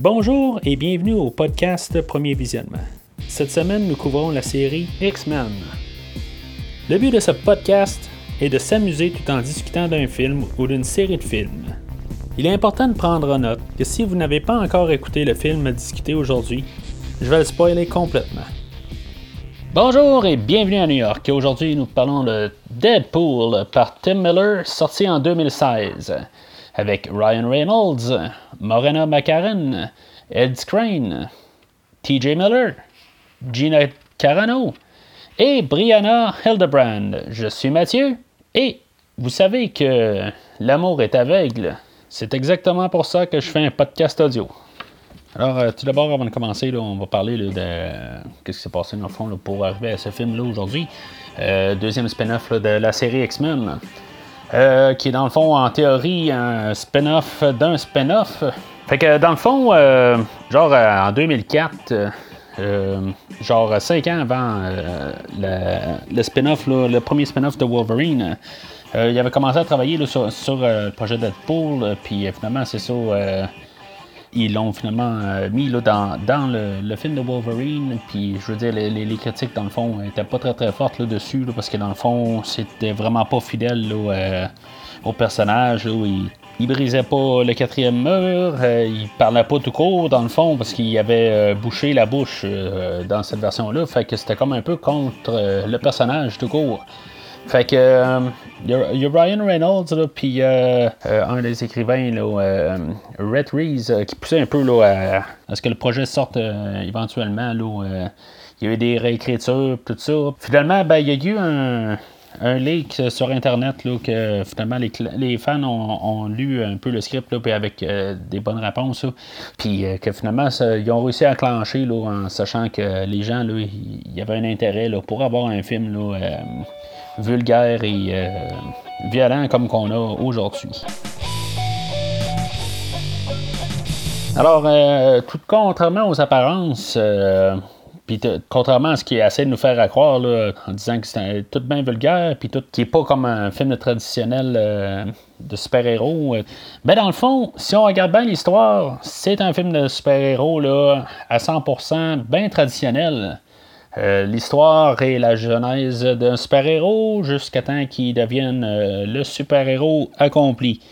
Bonjour et bienvenue au podcast Premier Visionnement. Cette semaine, nous couvrons la série X-Men. Le but de ce podcast est de s'amuser tout en discutant d'un film ou d'une série de films. Il est important de prendre en note que si vous n'avez pas encore écouté le film à discuter aujourd'hui, je vais le spoiler complètement. Bonjour et bienvenue à New York. Aujourd'hui, nous parlons de Deadpool par Tim Miller, sorti en 2016 avec Ryan Reynolds, Morena McCarran, Ed Skrein, TJ Miller, Gina Carano et Brianna Hildebrand. Je suis Mathieu et vous savez que l'amour est aveugle. C'est exactement pour ça que je fais un podcast audio. Alors, euh, tout d'abord, avant de commencer, on va parler de ce qui s'est passé dans fond pour arriver à ce film-là aujourd'hui. Euh, deuxième spin-off de la série X-Men. Euh, qui est dans le fond, en théorie, un spin-off d'un spin-off. Fait que dans le fond, euh, genre euh, en 2004, genre 5 ans avant le, spin-off, le premier spin-off de Wolverine, il avait commencé à travailler sur, le projet Deadpool, puis finalement, c'est ça ils l'ont finalement euh, mis là, dans, le, film de Wolverine. Puis je veux dire, les, critiques, dans le fond, étaient pas très très fortes là-dessus, parce que dans le fond, c'était vraiment pas fidèle euh, au personnage. il, il, brisait pas le quatrième mur, euh, il parlait pas tout court, dans le fond, parce qu'il avait bouché la bouche dans cette version-là. Fait que c'était comme un peu contre le personnage tout court. Fait que il euh, y, a Ryan Reynolds puis euh, euh, un des écrivains là, Red Reese qui poussait un peu là, à, ce que le projet sorte éventuellement. Il y a eu des réécritures, tout ça. Finalement, ben, il y a eu un, leak sur Internet là, que finalement les, fans ont, lu un peu le script puis avec des bonnes réponses. Puis que finalement, ils ont réussi à clencher là, en sachant que les gens, il y avait un intérêt là, pour avoir un film là, vulgaire et euh, violent comme qu'on a aujourd'hui. Alors, euh, tout contrairement aux apparences, euh, puis contrairement à ce qui est assez de nous faire croire là, en disant que c'est tout bien vulgaire, puis tout qui est pas comme un film traditionnel de super-héros, ben dans le fond, si on regarde bien l'histoire, c'est un film de super-héros à 100% bien traditionnel. Euh, l'histoire et la genèse d'un super-héros jusqu'à temps qu'il devienne euh, le super-héros accompli.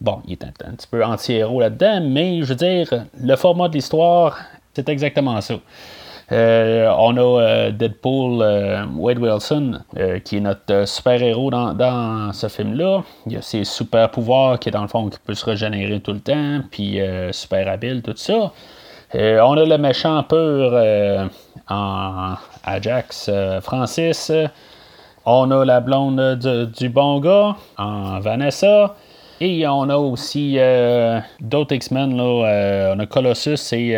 Bon, il est un, petit peu anti-héros là-dedans, mais je veux dire, le format de l'histoire, c'est exactement ça. Euh, on a Deadpool, Wade Wilson, qui est notre super-héros dans, ce film-là. Il a ses super-pouvoirs qui dans le fond qui peut se régénérer tout le temps, puis super habile, tout ça. on a le méchant pur en Ajax euh, Francis. On a la blonde du bon gars en Vanessa. Et on a aussi euh, d'autres X-Men. Euh, on a Colossus et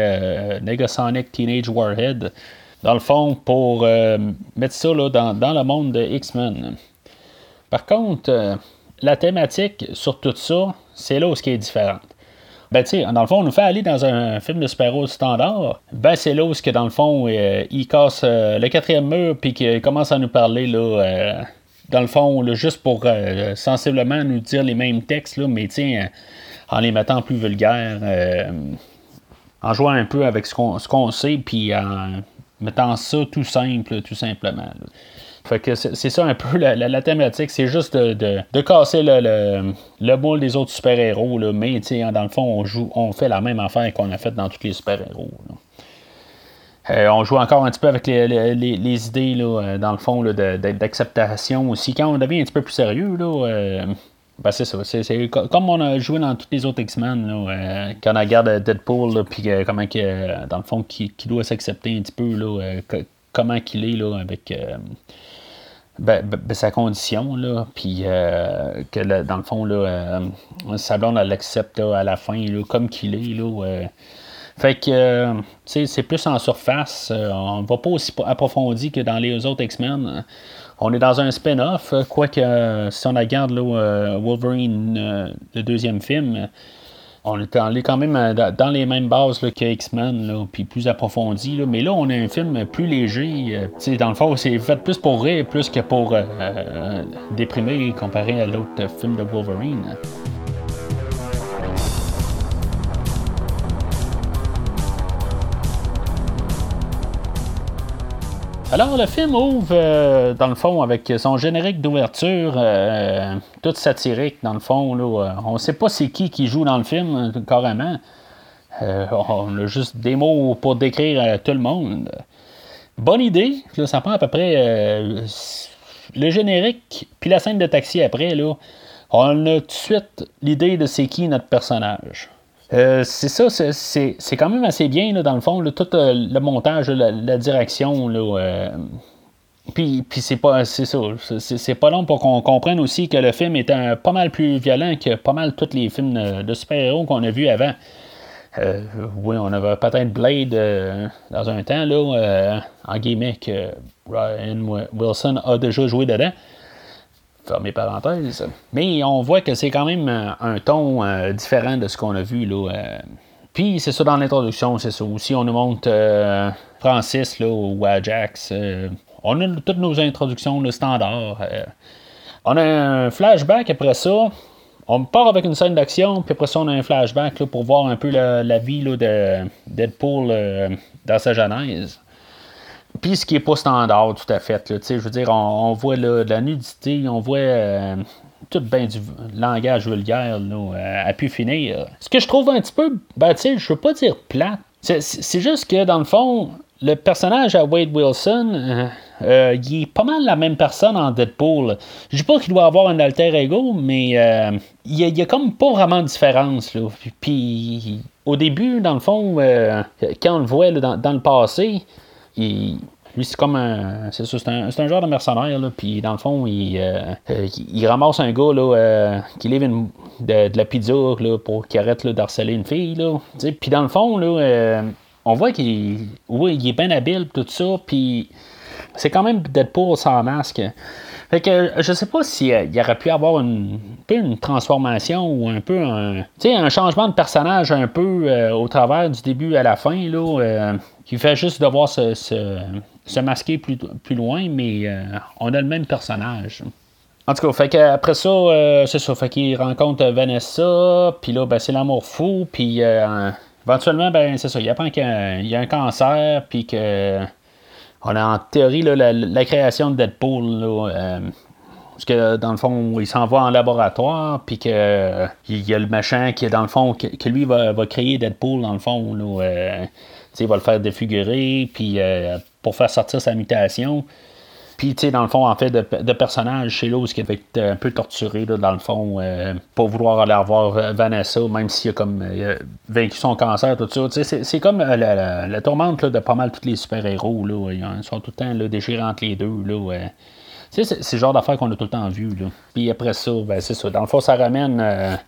Negasonic Teenage Warhead. Dans le fond, pour mettre ça dans, le monde de X-Men. Par contre, la thématique sur tout ça, c'est là où ce qui est différent. Ben, tu sais, dans le fond, on nous fait aller dans un film de super-héros standard. Ben, c'est là où, que, dans le fond, euh, il casse euh, le quatrième mur, puis qu'il commence à nous parler, là, euh, dans le fond, juste pour sensiblement nous dire les mêmes textes, là, mais, tiens, en les mettant plus vulgaires, en jouant un peu avec ce qu'on sait, puis en mettant ça tout simple, tout simplement. Fait que c'est ça un peu la, thématique, c'est juste de, casser le, le, moule des autres super-héros, mais dans le fond, on fait la même affaire qu'on a fait dans tous les super-héros. Euh, on joue encore un petit peu avec les, idées, euh, dans le fond, d'acceptation aussi. Quand on devient un petit peu plus sérieux, euh, ben, c'est comme on a joué dans tous les autres X-Men, quand on regarde Deadpool, puis comment, dans le fond, qui, doit s'accepter un petit peu, comment qu'il est avec ben, ben, ben, sa condition, là, puis euh, que dans le fond, là, euh, l'accepte à la fin, comme qu'il est. Là, euh. fait que c'est plus en surface. on ne va pas aussi approfondi que dans les autres X-Men. On est dans un spin-off, quoique si on regarde là, Wolverine, le deuxième film, on est quand même euh, dans les mêmes bases que X-Men, puis plus approfondi. Mais là, on a un film plus léger. Euh, dans le fond, c'est fait plus pour rire, plus que pour euh, déprimer comparé à l'autre film de Wolverine. Alors, le film ouvre, dans le fond, avec son générique d'ouverture, tout satirique, dans le fond. Là, on ne sait pas c'est qui qui joue dans le film, carrément. on a juste des mots pour décrire tout le monde. Bonne idée. ça prend à peu près le générique, puis la scène de taxi après, là, on a tout de suite l'idée de c'est qui notre personnage. Euh, c'est ça, c'est quand même assez bien, là, dans le fond, tout euh, le montage, la, direction. Euh, puis, puis c'est pas c'est ça. C'est pas long pour qu'on comprenne aussi que le film est pas mal plus violent que pas mal tous les films de, super-héros qu'on a vus avant. oui, on avait peut-être Blade dans un temps, là, en guillemets, que Ryan Wilson a déjà joué dedans Mais on voit que c'est quand même euh, un ton euh, différent de ce qu'on a vu. Euh. Puis c'est ça dans l'introduction, c'est ça. Aussi, on nous montre Francis là, ou Ajax. on a toutes nos introductions le standard. on a un flashback après ça. On part avec une scène d'action, puis après ça, on a un flashback là, pour voir un peu la, vie là, de Deadpool dans sa genèse. Puis ce qui est pas standard, tout à fait. je veux dire, on, voit de la nudité, on voit euh, tout bien du langage vulgaire là, à, pu finir. Ce que je trouve un petit peu, ben, je veux pas dire plat. C'est juste que, dans le fond, le personnage à Wade Wilson, euh, euh, il est pas mal la même personne en Deadpool. Je dis pas qu'il doit avoir un alter ego, mais il, y a, comme pas vraiment de différence. Là. Puis, au début, dans le fond, quand on le voit dans, le passé, lui, c'est comme un. C'est un, un, genre de mercenaire, là. Puis, dans le fond, il, euh, il, ramasse un gars, là, euh, qui livre de, la pizza, là, pour qu'il arrête, d'harceler une fille, là. Puis, dans le fond, là, euh, on voit qu'il oui, il est bien habile, tout ça. Puis, c'est quand même Deadpool sans masque. Fait que je sais pas s'il y aurait pu avoir une, une transformation ou un peu un, un changement de personnage un peu au travers du début à la fin, là, qui fait juste devoir se, se masquer plus, plus loin, mais euh, on a le même personnage. En tout cas, fait après ça, euh, c'est ça, fait qu'il rencontre Vanessa, puis là, ben, c'est l'amour fou, puis euh, éventuellement, ben, c'est ça, il apprend qu'il y, a un cancer, puis que on a en théorie la, création de Deadpool, là, parce que dans le fond, il s'en va en laboratoire, puis que il y a le machin qui est dans le fond, que, lui va, créer Deadpool, dans le fond, là, il va le faire défigurer, puis pour faire sortir sa mutation. Puis, tu sais, dans le fond, en fait, de, de personnage chez Lowe's qui avait été un peu torturé, dans le fond, euh, pour vouloir aller revoir euh, Vanessa, même s'il a comme euh, vaincu son cancer, tout ça. C'est comme la, tourmente de pas mal tous les super-héros, là. Ils sont tout le temps là, déchirés entre les deux, là. C'est le genre d'affaires qu'on a tout le temps vu, là. Puis après ça, ben, c'est ça. Dans le fond, ça ramène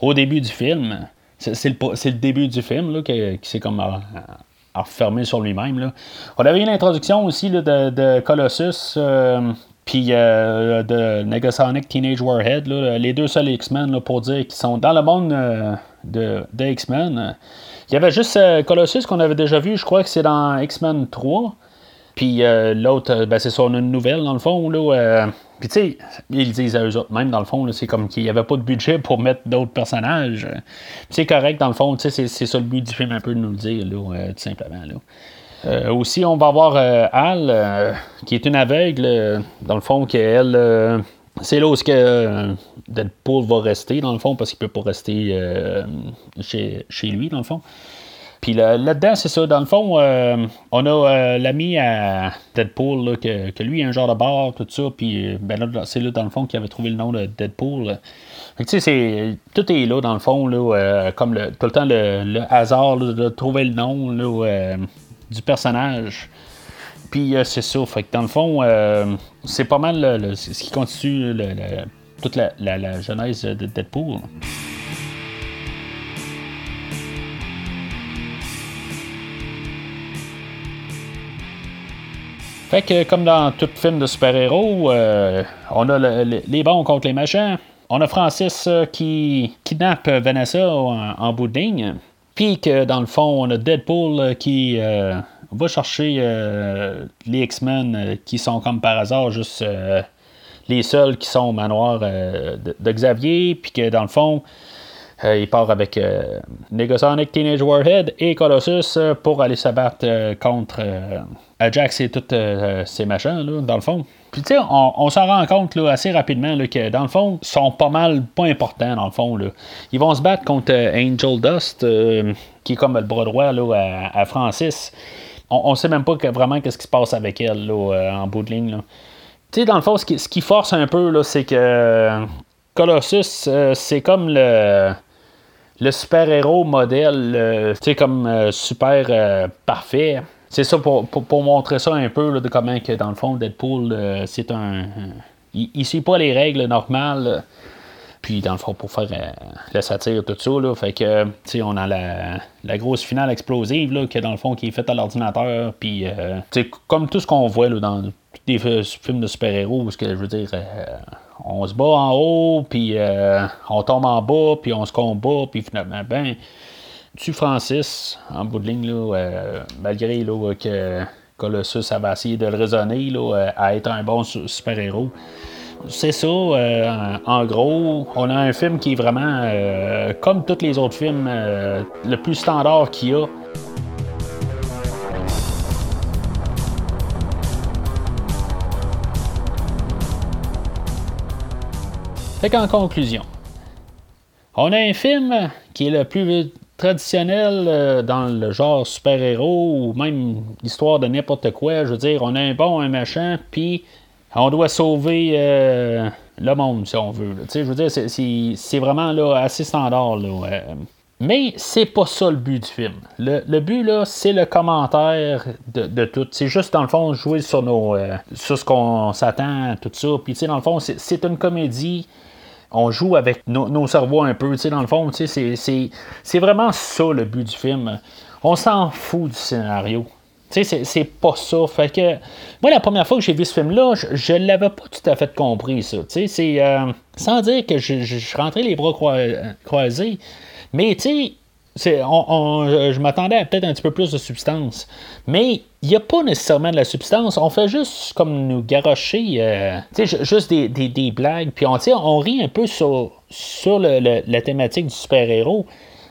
au début du film. C'est le, le, début du film, là, qui, qui c'est comme refermé sur lui-même. On avait une introduction aussi de, Colossus. Euh, puis euh, de Negasonic Teenage Warhead, les deux seuls X-Men pour dire qu'ils sont dans le monde euh, de, de X-Men. Il y avait juste Colossus qu'on avait déjà vu, je crois que c'est dans X-Men 3. Puis l'autre, ben, c'est son une nouvelle dans le fond. Là, puis tu sais, ils disent à eux autres, même dans le fond, c'est comme qu'il n'y avait pas de budget pour mettre d'autres personnages. c'est correct, dans le fond, c'est, c'est ça le but du film un peu de nous le dire, là, euh, tout simplement. Là. Euh, aussi, on va voir euh, Al, qui est une aveugle, dans le fond, qu'elle. c'est là où Deadpool va rester, dans le fond, parce qu'il peut pas rester chez, chez lui, dans le fond. Puis là-dedans, c'est ça. Dans le fond, euh, on a euh, l'ami à Deadpool, que, lui a un genre de bar, tout ça. Puis euh, ben c'est là, dans le fond, qu'il avait trouvé le nom de Deadpool. tu sais, tout est là, dans le fond, là, comme tout le temps le, hasard de trouver le nom du personnage. Puis c'est ça. Fait que dans le fond, c'est pas mal ce qui constitue toute la, la genèse de Deadpool. Fait que, comme dans tout film de super-héros, euh, on a les bons contre les méchants. On a Francis euh, qui kidnappe Vanessa en, bout de ligne. Puis que, dans le fond, on a Deadpool euh, qui va chercher les X-Men qui sont, comme par hasard, juste les seuls qui sont au manoir de, Xavier. Puis que, dans le fond, il part avec Negasonic, Teenage Warhead et Colossus pour aller se battre contre Ajax et tous ces machins, dans le fond. Puis tu sais, on, s'en rend compte assez rapidement que dans le fond, ils sont pas mal pas importants dans le fond. Ils vont se battre contre Angel Dust, qui est comme le bras droit à, Francis. On, sait même pas vraiment qu'est-ce qui se passe avec elle en bout de ligne. Tu sais, dans le fond, ce qui, force un peu, c'est que Colossus, euh, c'est comme le, le super-héros modèle, euh, tu sais, comme euh, super parfait. C'est ça pour, montrer ça un peu de comment que dans le fond Deadpool c'est un, il, il, suit pas les règles normales puis dans le fond pour faire la satire tout ça là, fait que tu sais on a la, la, grosse finale explosive là que dans le fond qui est faite à l'ordinateur puis tu sais comme tout ce qu'on voit là, dans des films de super-héros, parce que je veux dire, euh, on se bat en haut, puis euh, on tombe en bas, puis on se combat, puis finalement, ben, tu Francis, en bout de ligne, là, euh, malgré que Colossus avait essayé de le raisonner là, à être un bon super-héros. C'est ça, en gros, on a un film qui est vraiment, comme tous les autres films, le plus standard qu'il y a. Fait qu'en conclusion, on a un film qui est le plus traditionnel euh, dans le genre super-héros ou même l'histoire de n'importe quoi. Je veux dire, on a un bon, un machin, puis on doit sauver euh, le monde, si on veut. Je veux dire, c'est vraiment assez standard. Là, euh. Mais c'est pas ça le but du film. Le, but, là, c'est le commentaire de, tout. C'est juste, dans le fond, jouer sur, nos, sur ce qu'on s'attend, tout ça. Puis, tu sais, dans le fond, c'est une comédie on joue avec nos cerveaux un peu, tu sais, dans le fond, tu sais, c'est vraiment ça le but du film. On s'en fout du scénario. Tu sais, c'est pas ça. Fait que, moi, la première fois que j'ai vu ce film-là, je, ne l'avais pas tout à fait compris, ça. Tu sais, c'est. Euh, sans dire que je, je, rentrais les bras croisés, mais tu sais, euh, je m'attendais à peut-être un petit peu plus de substance. Mais il n'y a pas nécessairement de la substance. On fait juste comme nous garocher, euh, juste des, blagues. Puis on, on rit un peu sur, sur la thématique du super-héros.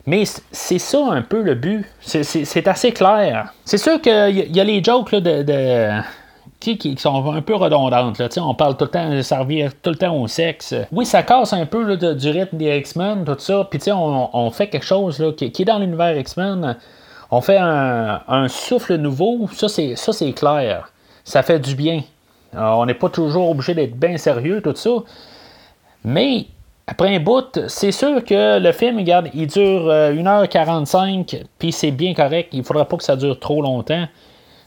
Mais c'est ça un peu le but. C'est assez clair. C'est sûr qu'il y, a les jokes de qui, sont un peu redondantes. Là. On parle tout le temps de servir tout le temps au sexe. Oui, ça casse un peu du rythme des X-Men, tout ça. Puis on, on fait quelque chose là, qui, est dans l'univers X-Men. On fait un, souffle nouveau. Ça, c'est, clair. Ça fait du bien. on n'est pas toujours obligé d'être bien sérieux, tout ça. Mais après un bout, c'est sûr que le film, regarde, il dure 1h45, euh, puis c'est bien correct. Il ne faudra pas que ça dure trop longtemps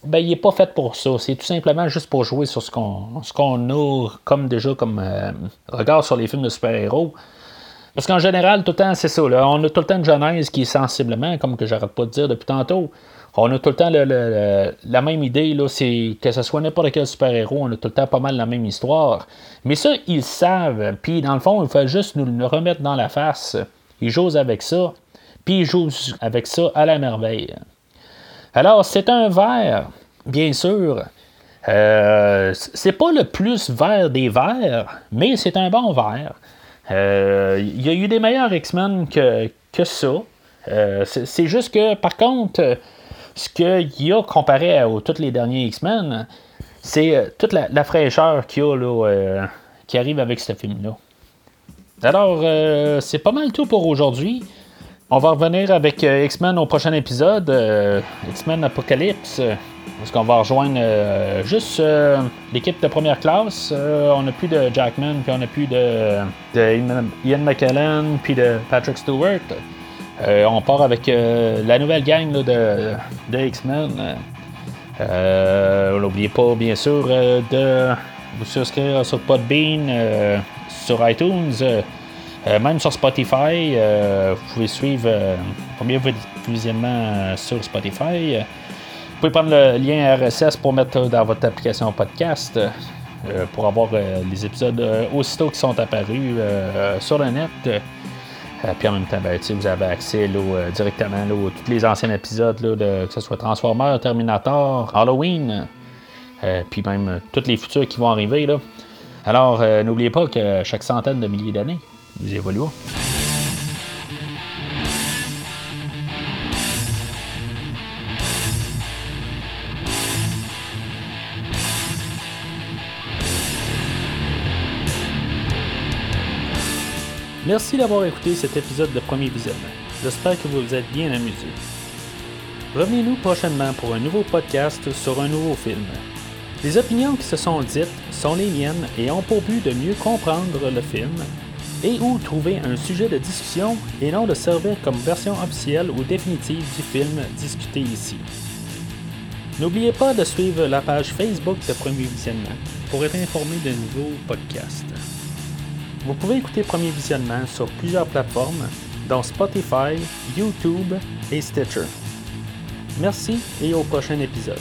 ben, il n'est pas fait pour ça. C'est tout simplement juste pour jouer sur ce qu'on, ce a comme déjà comme euh, regard sur les films de super-héros. Parce qu'en général, tout le temps, c'est ça. on a tout le temps une genèse qui est sensiblement, comme que j'arrête pas de dire depuis tantôt, on a tout le temps la même idée, c'est que ce soit n'importe quel super-héros, on a tout le temps pas mal la même histoire. Mais ça, ils savent. Puis dans le fond, il faut juste nous le remettre dans la face. Ils jouent avec ça. Puis ils jouent avec ça à la merveille. Alors, c'est un verre, bien sûr. Euh, c'est pas le plus vert des verres, mais c'est un bon verre. Euh, il y a eu des meilleurs X-Men que, que ça. Euh, c'est juste que, par contre, ce qu'il y a comparé à, tous les derniers X-Men, c'est toute la, fraîcheur qu'il y a là, qui arrive avec ce film-là. Alors, c'est pas mal tout pour aujourd'hui. On va revenir avec euh, X-Men au prochain épisode, euh, X-Men Apocalypse, parce qu'on va rejoindre euh, juste l'équipe de première classe. on n'a plus de Jackman, puis on n'a plus de, Ian McKellen, puis de Patrick Stewart. on part avec la nouvelle gang de, de X-Men. N'oubliez pas, bien sûr, de vous souscrire sur Podbean, sur iTunes. Euh, même sur Spotify, euh, vous pouvez suivre euh, premier visionnement sur Spotify. Vous pouvez prendre le lien RSS pour mettre dans votre application podcast pour avoir les épisodes aussitôt qui sont apparus sur le net. puis en même temps, ben, vous avez accès directement à tous les anciens épisodes, de, que ce soit Transformers, Terminator, Halloween, puis même tous les futurs qui vont arriver. Alors, n'oubliez pas que chaque centaine de milliers d'années, nous y évoluons. Merci d'avoir écouté cet épisode de Premier Visionnement. J'espère que vous vous êtes bien amusés. Revenez-nous prochainement pour un nouveau podcast sur un nouveau film. Les opinions qui se sont dites sont les miennes et ont pour but de mieux comprendre le film et ou trouver un sujet de discussion et non de servir comme version officielle ou définitive du film discuté ici. N'oubliez pas de suivre la page Facebook de Premier Visionnement pour être informé de nouveaux podcasts. Vous pouvez écouter Premier Visionnement sur plusieurs plateformes, dont Spotify, YouTube et Stitcher. Merci et au prochain épisode.